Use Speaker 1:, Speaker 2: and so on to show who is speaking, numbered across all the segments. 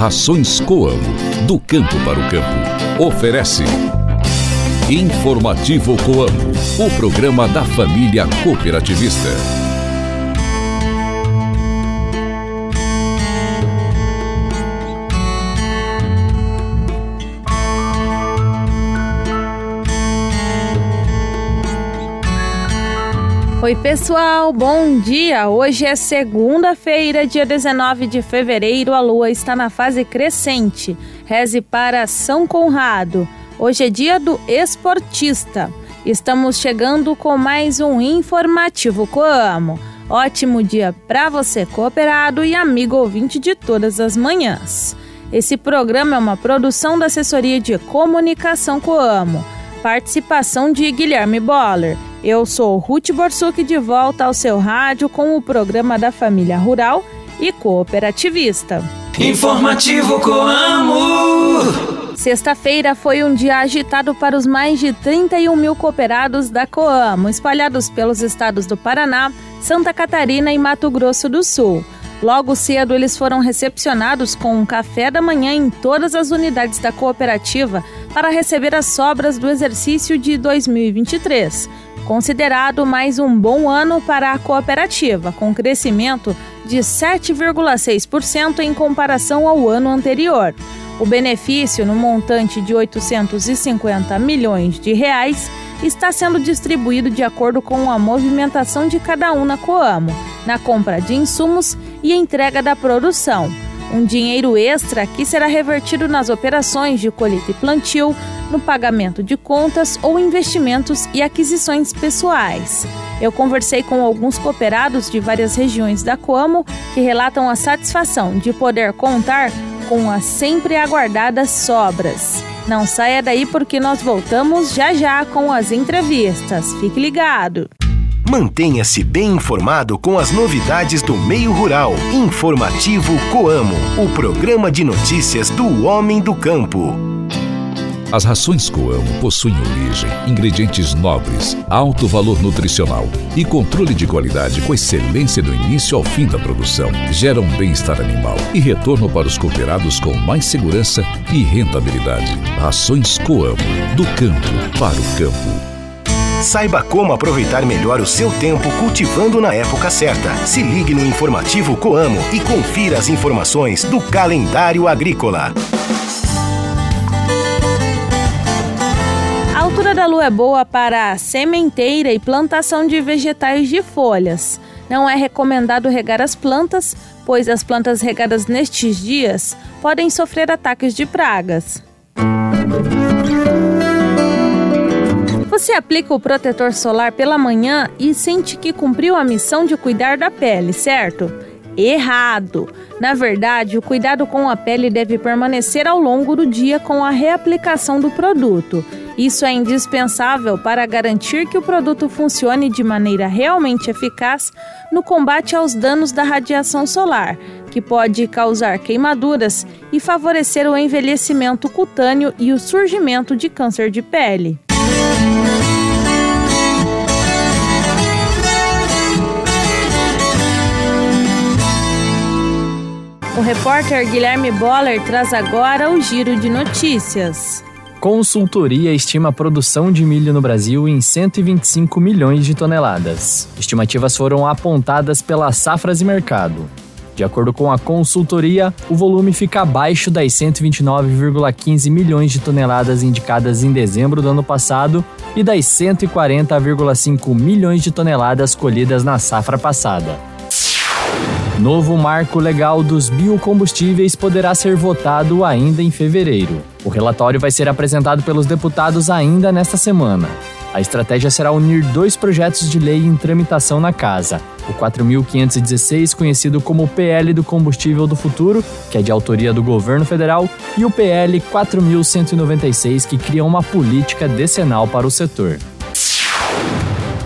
Speaker 1: Rações Coamo, do campo para o campo. Oferece. Informativo Coamo, o programa da família cooperativista.
Speaker 2: Oi, pessoal, bom dia! Hoje é segunda-feira, dia 19 de fevereiro, a lua está na fase crescente. Reze para São Conrado. Hoje é dia do esportista. Estamos chegando com mais um informativo Coamo. Ótimo dia para você, cooperado e amigo ouvinte de todas as manhãs. Esse programa é uma produção da Assessoria de Comunicação Coamo. Participação de Guilherme Boller. Eu sou Ruth Borsuk de volta ao seu rádio com o programa da família rural e cooperativista.
Speaker 3: Informativo Coamo!
Speaker 2: Sexta-feira foi um dia agitado para os mais de 31 mil cooperados da Coamo, espalhados pelos estados do Paraná, Santa Catarina e Mato Grosso do Sul. Logo cedo, eles foram recepcionados com um café da manhã em todas as unidades da cooperativa para receber as sobras do exercício de 2023 considerado mais um bom ano para a cooperativa, com crescimento de 7,6% em comparação ao ano anterior. O benefício, no montante de 850 milhões de reais, está sendo distribuído de acordo com a movimentação de cada um na Coamo, na compra de insumos e entrega da produção. Um dinheiro extra que será revertido nas operações de colheita e plantio, no pagamento de contas ou investimentos e aquisições pessoais. Eu conversei com alguns cooperados de várias regiões da Coamo que relatam a satisfação de poder contar com as sempre aguardadas sobras. Não saia daí porque nós voltamos já já com as entrevistas. Fique ligado!
Speaker 4: Mantenha-se bem informado com as novidades do meio rural. Informativo Coamo, o programa de notícias do homem do campo.
Speaker 1: As rações Coamo possuem origem, ingredientes nobres, alto valor nutricional e controle de qualidade com excelência do início ao fim da produção. Geram bem-estar animal e retorno para os cooperados com mais segurança e rentabilidade. Rações Coamo, do campo para o campo.
Speaker 4: Saiba como aproveitar melhor o seu tempo cultivando na época certa. Se ligue no informativo Coamo e confira as informações do calendário agrícola.
Speaker 2: A altura da lua é boa para sementeira e plantação de vegetais de folhas. Não é recomendado regar as plantas, pois as plantas regadas nestes dias podem sofrer ataques de pragas. Você aplica o protetor solar pela manhã e sente que cumpriu a missão de cuidar da pele, certo? Errado! Na verdade, o cuidado com a pele deve permanecer ao longo do dia com a reaplicação do produto. Isso é indispensável para garantir que o produto funcione de maneira realmente eficaz no combate aos danos da radiação solar, que pode causar queimaduras e favorecer o envelhecimento cutâneo e o surgimento de câncer de pele. O repórter Guilherme Boller traz agora o giro de notícias.
Speaker 5: Consultoria estima a produção de milho no Brasil em 125 milhões de toneladas. Estimativas foram apontadas pela Safras e Mercado. De acordo com a consultoria, o volume fica abaixo das 129,15 milhões de toneladas indicadas em dezembro do ano passado e das 140,5 milhões de toneladas colhidas na safra passada. Novo marco legal dos biocombustíveis poderá ser votado ainda em fevereiro. O relatório vai ser apresentado pelos deputados ainda nesta semana. A estratégia será unir dois projetos de lei em tramitação na casa: o 4516, conhecido como PL do Combustível do Futuro, que é de autoria do governo federal, e o PL 4196, que cria uma política decenal para o setor.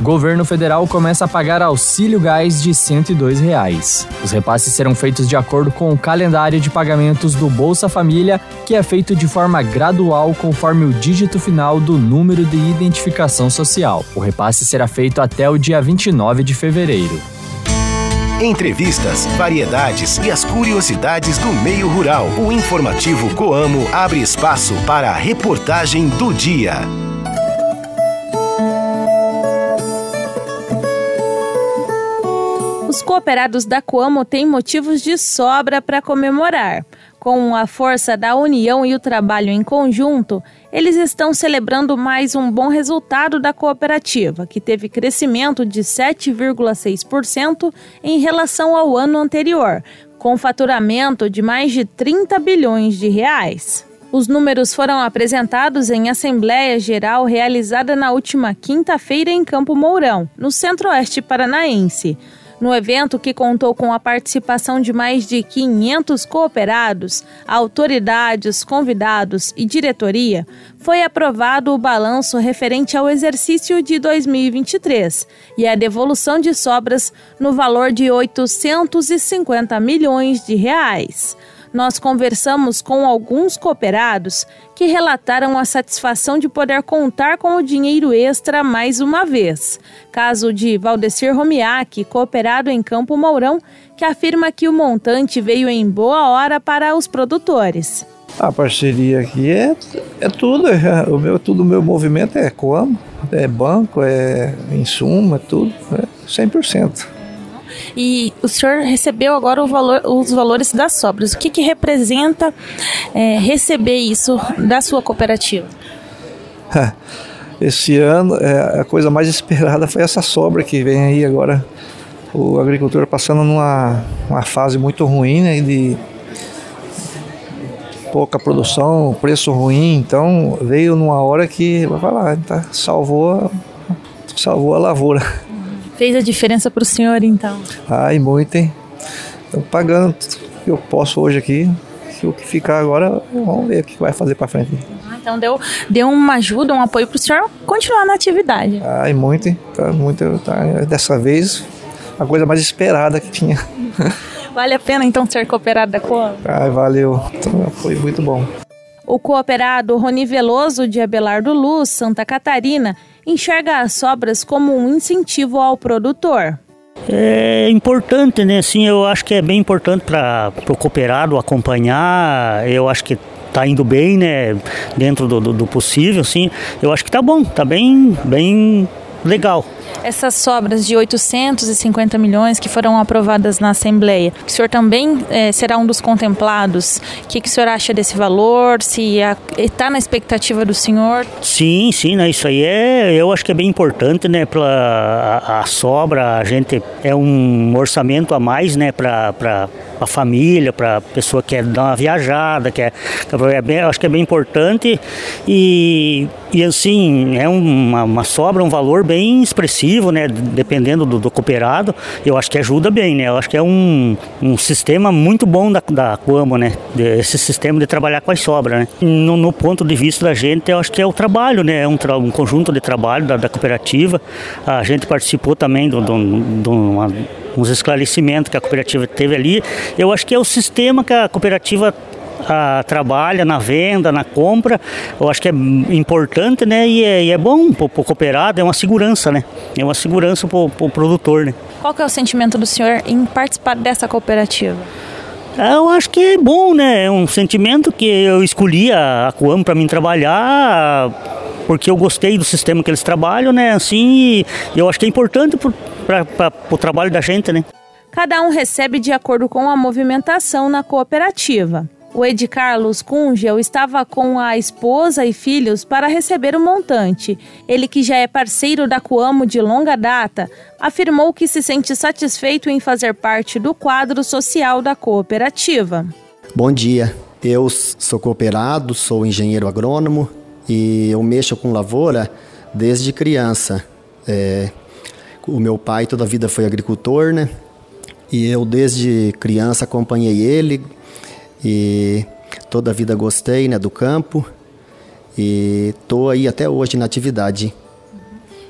Speaker 5: Governo federal começa a pagar auxílio gás de 102 reais. Os repasses serão feitos de acordo com o calendário de pagamentos do Bolsa Família, que é feito de forma gradual conforme o dígito final do número de identificação social. O repasse será feito até o dia 29 de fevereiro.
Speaker 4: Entrevistas, variedades e as curiosidades do meio rural. O informativo Coamo abre espaço para a reportagem do dia.
Speaker 2: Os cooperados da Coamo têm motivos de sobra para comemorar. Com a força da união e o trabalho em conjunto, eles estão celebrando mais um bom resultado da cooperativa, que teve crescimento de 7,6% em relação ao ano anterior, com faturamento de mais de 30 bilhões de reais. Os números foram apresentados em Assembleia Geral realizada na última quinta-feira em Campo Mourão, no Centro-Oeste Paranaense. No evento, que contou com a participação de mais de 500 cooperados, autoridades, convidados e diretoria, foi aprovado o balanço referente ao exercício de 2023 e a devolução de sobras no valor de 850 milhões de reais nós conversamos com alguns cooperados que relataram a satisfação de poder contar com o dinheiro extra mais uma vez. Caso de Valdecir Romiak, cooperado em Campo Mourão, que afirma que o montante veio em boa hora para os produtores.
Speaker 6: A parceria aqui é, é tudo, é, o meu, tudo o meu movimento é como, é banco, é insumo, é tudo, é 100%.
Speaker 2: E o senhor recebeu agora valor, os valores das sobras. O que, que representa é, receber isso da sua cooperativa?
Speaker 6: Esse ano, é, a coisa mais esperada foi essa sobra que vem aí agora. O agricultor passando numa uma fase muito ruim, né, de pouca produção, preço ruim, então veio numa hora que, vai lá, tá, salvou, salvou a lavoura.
Speaker 2: Fez a diferença para o senhor, então?
Speaker 6: Ai, muito, hein? Estou pagando o que eu posso hoje aqui. Se o que ficar agora, vamos ver o que vai fazer para frente.
Speaker 2: Ah, então deu, deu uma ajuda, um apoio para o senhor continuar na atividade.
Speaker 6: Ai, muito, hein? Tá, muito, tá, dessa vez, a coisa mais esperada que tinha.
Speaker 2: Vale a pena então ser cooperado da Coam?
Speaker 6: Ai, valeu. Então, foi muito bom.
Speaker 2: O cooperado Rony Veloso de Abelardo Luz, Santa Catarina, enxerga as sobras como um incentivo ao produtor.
Speaker 7: É importante, né? Sim, eu acho que é bem importante para o cooperado acompanhar. Eu acho que está indo bem, né? Dentro do, do, do, possível, sim. Eu acho que tá bom, tá bem, bem legal
Speaker 2: essas sobras de 850 milhões que foram aprovadas na Assembleia, o senhor também é, será um dos contemplados? O que, que o senhor acha desse valor? Se está na expectativa do senhor?
Speaker 7: Sim, sim, né, isso aí é, eu acho que é bem importante, né, para a, a, sobra, a gente é um orçamento a mais, né, para a família, para pessoa que quer dar uma viajada, quer, é bem, acho que é bem importante e, e assim, é uma, uma sobra, um valor bem expressivo né? Dependendo do, do, cooperado, eu acho que ajuda bem, né? Eu acho que é um, um sistema muito bom da, da Coamo, né? Esse sistema de trabalhar com as sobras, né? No, no, ponto de vista da gente, eu acho que é o trabalho, né? É um, um conjunto de trabalho da, da, cooperativa. A gente participou também de uns esclarecimentos que a cooperativa teve ali. Eu acho que é o sistema que a cooperativa a, trabalha na venda, na compra, eu acho que é importante, né? E é, e é bom para o cooperado, é uma segurança, né? É uma segurança para o pro produtor, né?
Speaker 2: Qual que é o sentimento do senhor em participar dessa cooperativa?
Speaker 7: Eu acho que é bom, né? É um sentimento que eu escolhi a Coam para mim trabalhar, porque eu gostei do sistema que eles trabalham, né? Assim, eu acho que é importante para o trabalho da gente, né?
Speaker 2: Cada um recebe de acordo com a movimentação na cooperativa. O Ed Carlos Cungel estava com a esposa e filhos para receber o montante. Ele, que já é parceiro da Coamo de longa data, afirmou que se sente satisfeito em fazer parte do quadro social da cooperativa.
Speaker 8: Bom dia, eu sou cooperado, sou engenheiro agrônomo e eu mexo com lavoura desde criança. É, o meu pai toda a vida foi agricultor, né? E eu desde criança acompanhei ele, e toda a vida gostei né, do campo e estou aí até hoje na atividade.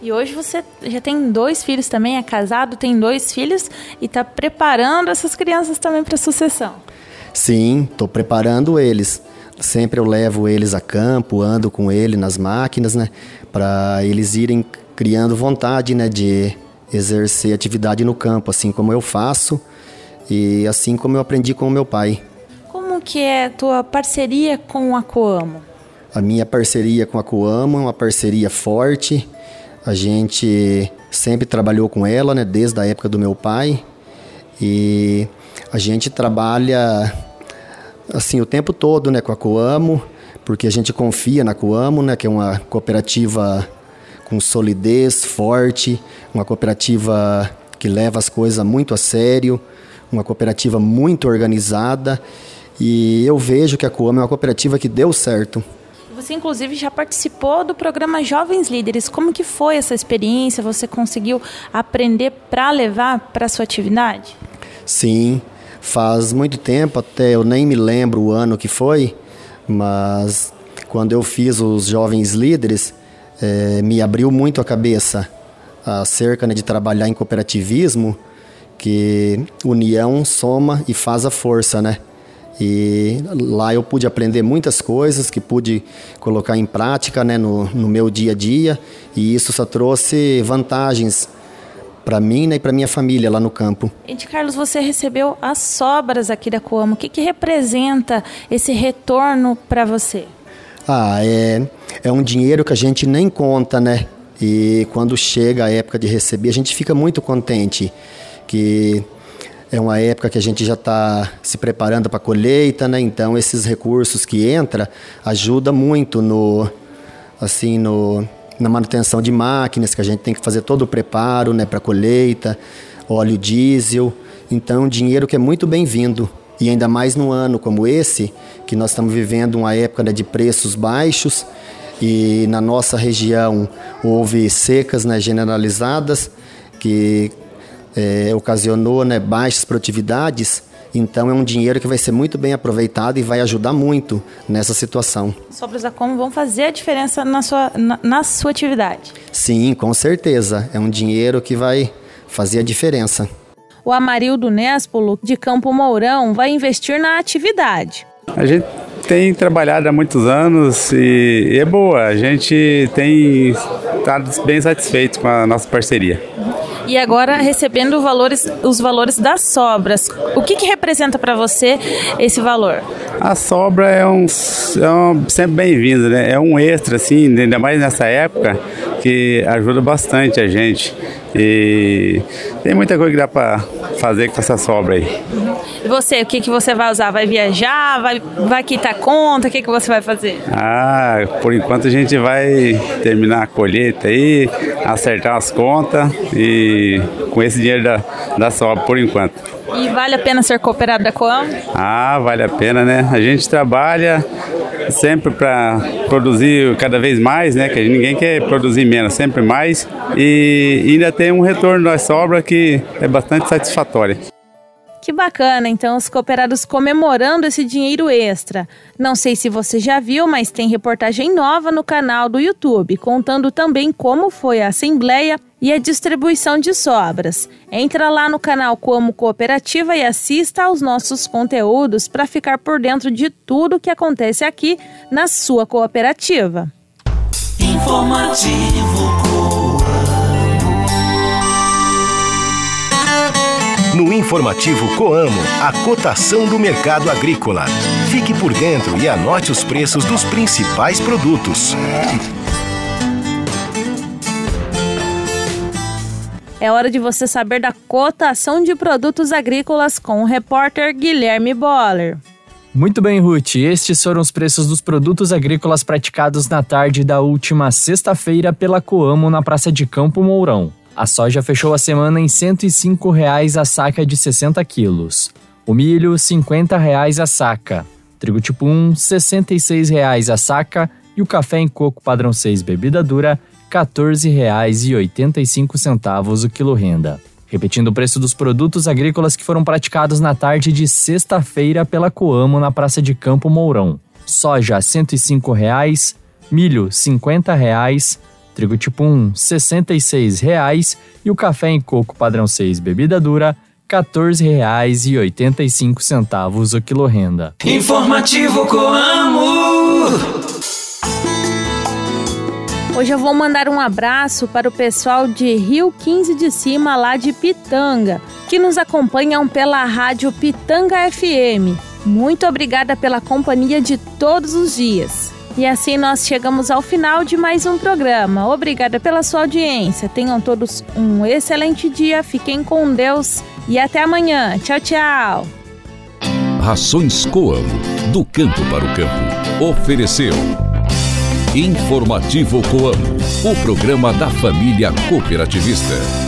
Speaker 2: E hoje você já tem dois filhos também, é casado, tem dois filhos e está preparando essas crianças também para a sucessão.
Speaker 8: Sim, estou preparando eles. Sempre eu levo eles a campo, ando com eles nas máquinas, né, para eles irem criando vontade, né, de exercer atividade no campo, assim como eu faço e assim como eu aprendi com o meu pai.
Speaker 2: Como que é a tua parceria com a Coamo?
Speaker 8: A minha parceria com a Coamo é uma parceria forte. A gente sempre trabalhou com ela, né, desde a época do meu pai. E a gente trabalha assim o tempo todo, né, com a Coamo, porque a gente confia na Coamo, né, que é uma cooperativa com solidez forte, uma cooperativa que leva as coisas muito a sério, uma cooperativa muito organizada. E eu vejo que a Coamo é uma cooperativa que deu certo.
Speaker 2: Você inclusive já participou do programa Jovens Líderes. Como que foi essa experiência? Você conseguiu aprender para levar para sua atividade?
Speaker 8: Sim, faz muito tempo, até eu nem me lembro o ano que foi, mas quando eu fiz os Jovens Líderes, é, me abriu muito a cabeça acerca né, de trabalhar em cooperativismo, que união soma e faz a força, né? E lá eu pude aprender muitas coisas que pude colocar em prática né, no, no meu dia a dia, e isso só trouxe vantagens para mim né, e para minha família lá no campo.
Speaker 2: Ed Carlos, você recebeu as sobras aqui da Coamo. O que, que representa esse retorno para você?
Speaker 8: Ah, é, é um dinheiro que a gente nem conta, né? E quando chega a época de receber, a gente fica muito contente que é uma época que a gente já está se preparando para a colheita, né? Então esses recursos que entra ajuda muito no assim no na manutenção de máquinas que a gente tem que fazer todo o preparo, né, para colheita, óleo diesel. Então dinheiro que é muito bem-vindo. E ainda mais num ano como esse, que nós estamos vivendo uma época né, de preços baixos e na nossa região houve secas né, generalizadas que é, ocasionou né, baixas produtividades. Então é um dinheiro que vai ser muito bem aproveitado e vai ajudar muito nessa situação.
Speaker 2: Sobras da Como vão fazer a diferença na sua, na, na sua atividade?
Speaker 8: Sim, com certeza. É um dinheiro que vai fazer a diferença
Speaker 2: o Amarildo Néspolo, de Campo Mourão, vai investir na atividade.
Speaker 9: A gente tem trabalhado há muitos anos e é boa. A gente tem estado bem satisfeito com a nossa parceria.
Speaker 2: E agora recebendo valores, os valores das sobras. O que, que representa para você esse valor?
Speaker 9: A sobra é um, é um sempre bem-vindo, né? É um extra, assim, ainda mais nessa época, que ajuda bastante a gente. E tem muita coisa que dá para fazer com essa sobra aí.
Speaker 2: E você, o que, que você vai usar? Vai viajar? Vai, vai quitar conta? O que, que você vai fazer?
Speaker 9: Ah, por enquanto a gente vai terminar a colheita aí, acertar as contas e com esse dinheiro da, da sobra por enquanto.
Speaker 2: E vale a pena ser cooperado da Coam?
Speaker 9: Ah, vale a pena, né? A gente trabalha sempre para produzir cada vez mais, né? Que ninguém quer produzir menos, sempre mais. E ainda tem um retorno da sobra que é bastante satisfatório.
Speaker 2: Que bacana, então, os cooperados comemorando esse dinheiro extra. Não sei se você já viu, mas tem reportagem nova no canal do YouTube, contando também como foi a assembleia e a distribuição de sobras. Entra lá no canal Como Cooperativa e assista aos nossos conteúdos para ficar por dentro de tudo que acontece aqui na sua cooperativa. Informativo
Speaker 4: No informativo Coamo, a cotação do mercado agrícola. Fique por dentro e anote os preços dos principais produtos.
Speaker 2: É hora de você saber da cotação de produtos agrícolas com o repórter Guilherme Boller.
Speaker 5: Muito bem, Ruth. Estes foram os preços dos produtos agrícolas praticados na tarde da última sexta-feira pela Coamo na Praça de Campo Mourão. A soja fechou a semana em 105 reais a saca de 60 quilos. O milho, 50 reais a saca. Trigo tipo 1, 66 reais a saca. E o café em coco padrão 6 bebida dura, R$ 14,85 o quilo renda. Repetindo o preço dos produtos agrícolas que foram praticados na tarde de sexta-feira pela Coamo na Praça de Campo Mourão. Soja 105 reais, milho 50 reais, trigo tipo 1, R$ 66,00 e o café em coco padrão 6 bebida dura, R$ 14,85 o quilo renda.
Speaker 3: Informativo Coamo.
Speaker 2: Hoje eu vou mandar um abraço para o pessoal de Rio 15 de Cima, lá de Pitanga, que nos acompanham pela rádio Pitanga FM. Muito obrigada pela companhia de todos os dias. E assim nós chegamos ao final de mais um programa. Obrigada pela sua audiência. Tenham todos um excelente dia, fiquem com Deus e até amanhã. Tchau, tchau.
Speaker 1: Rações Coamo, do campo para o campo. Ofereceu. Informativo Coamo, o programa da família cooperativista.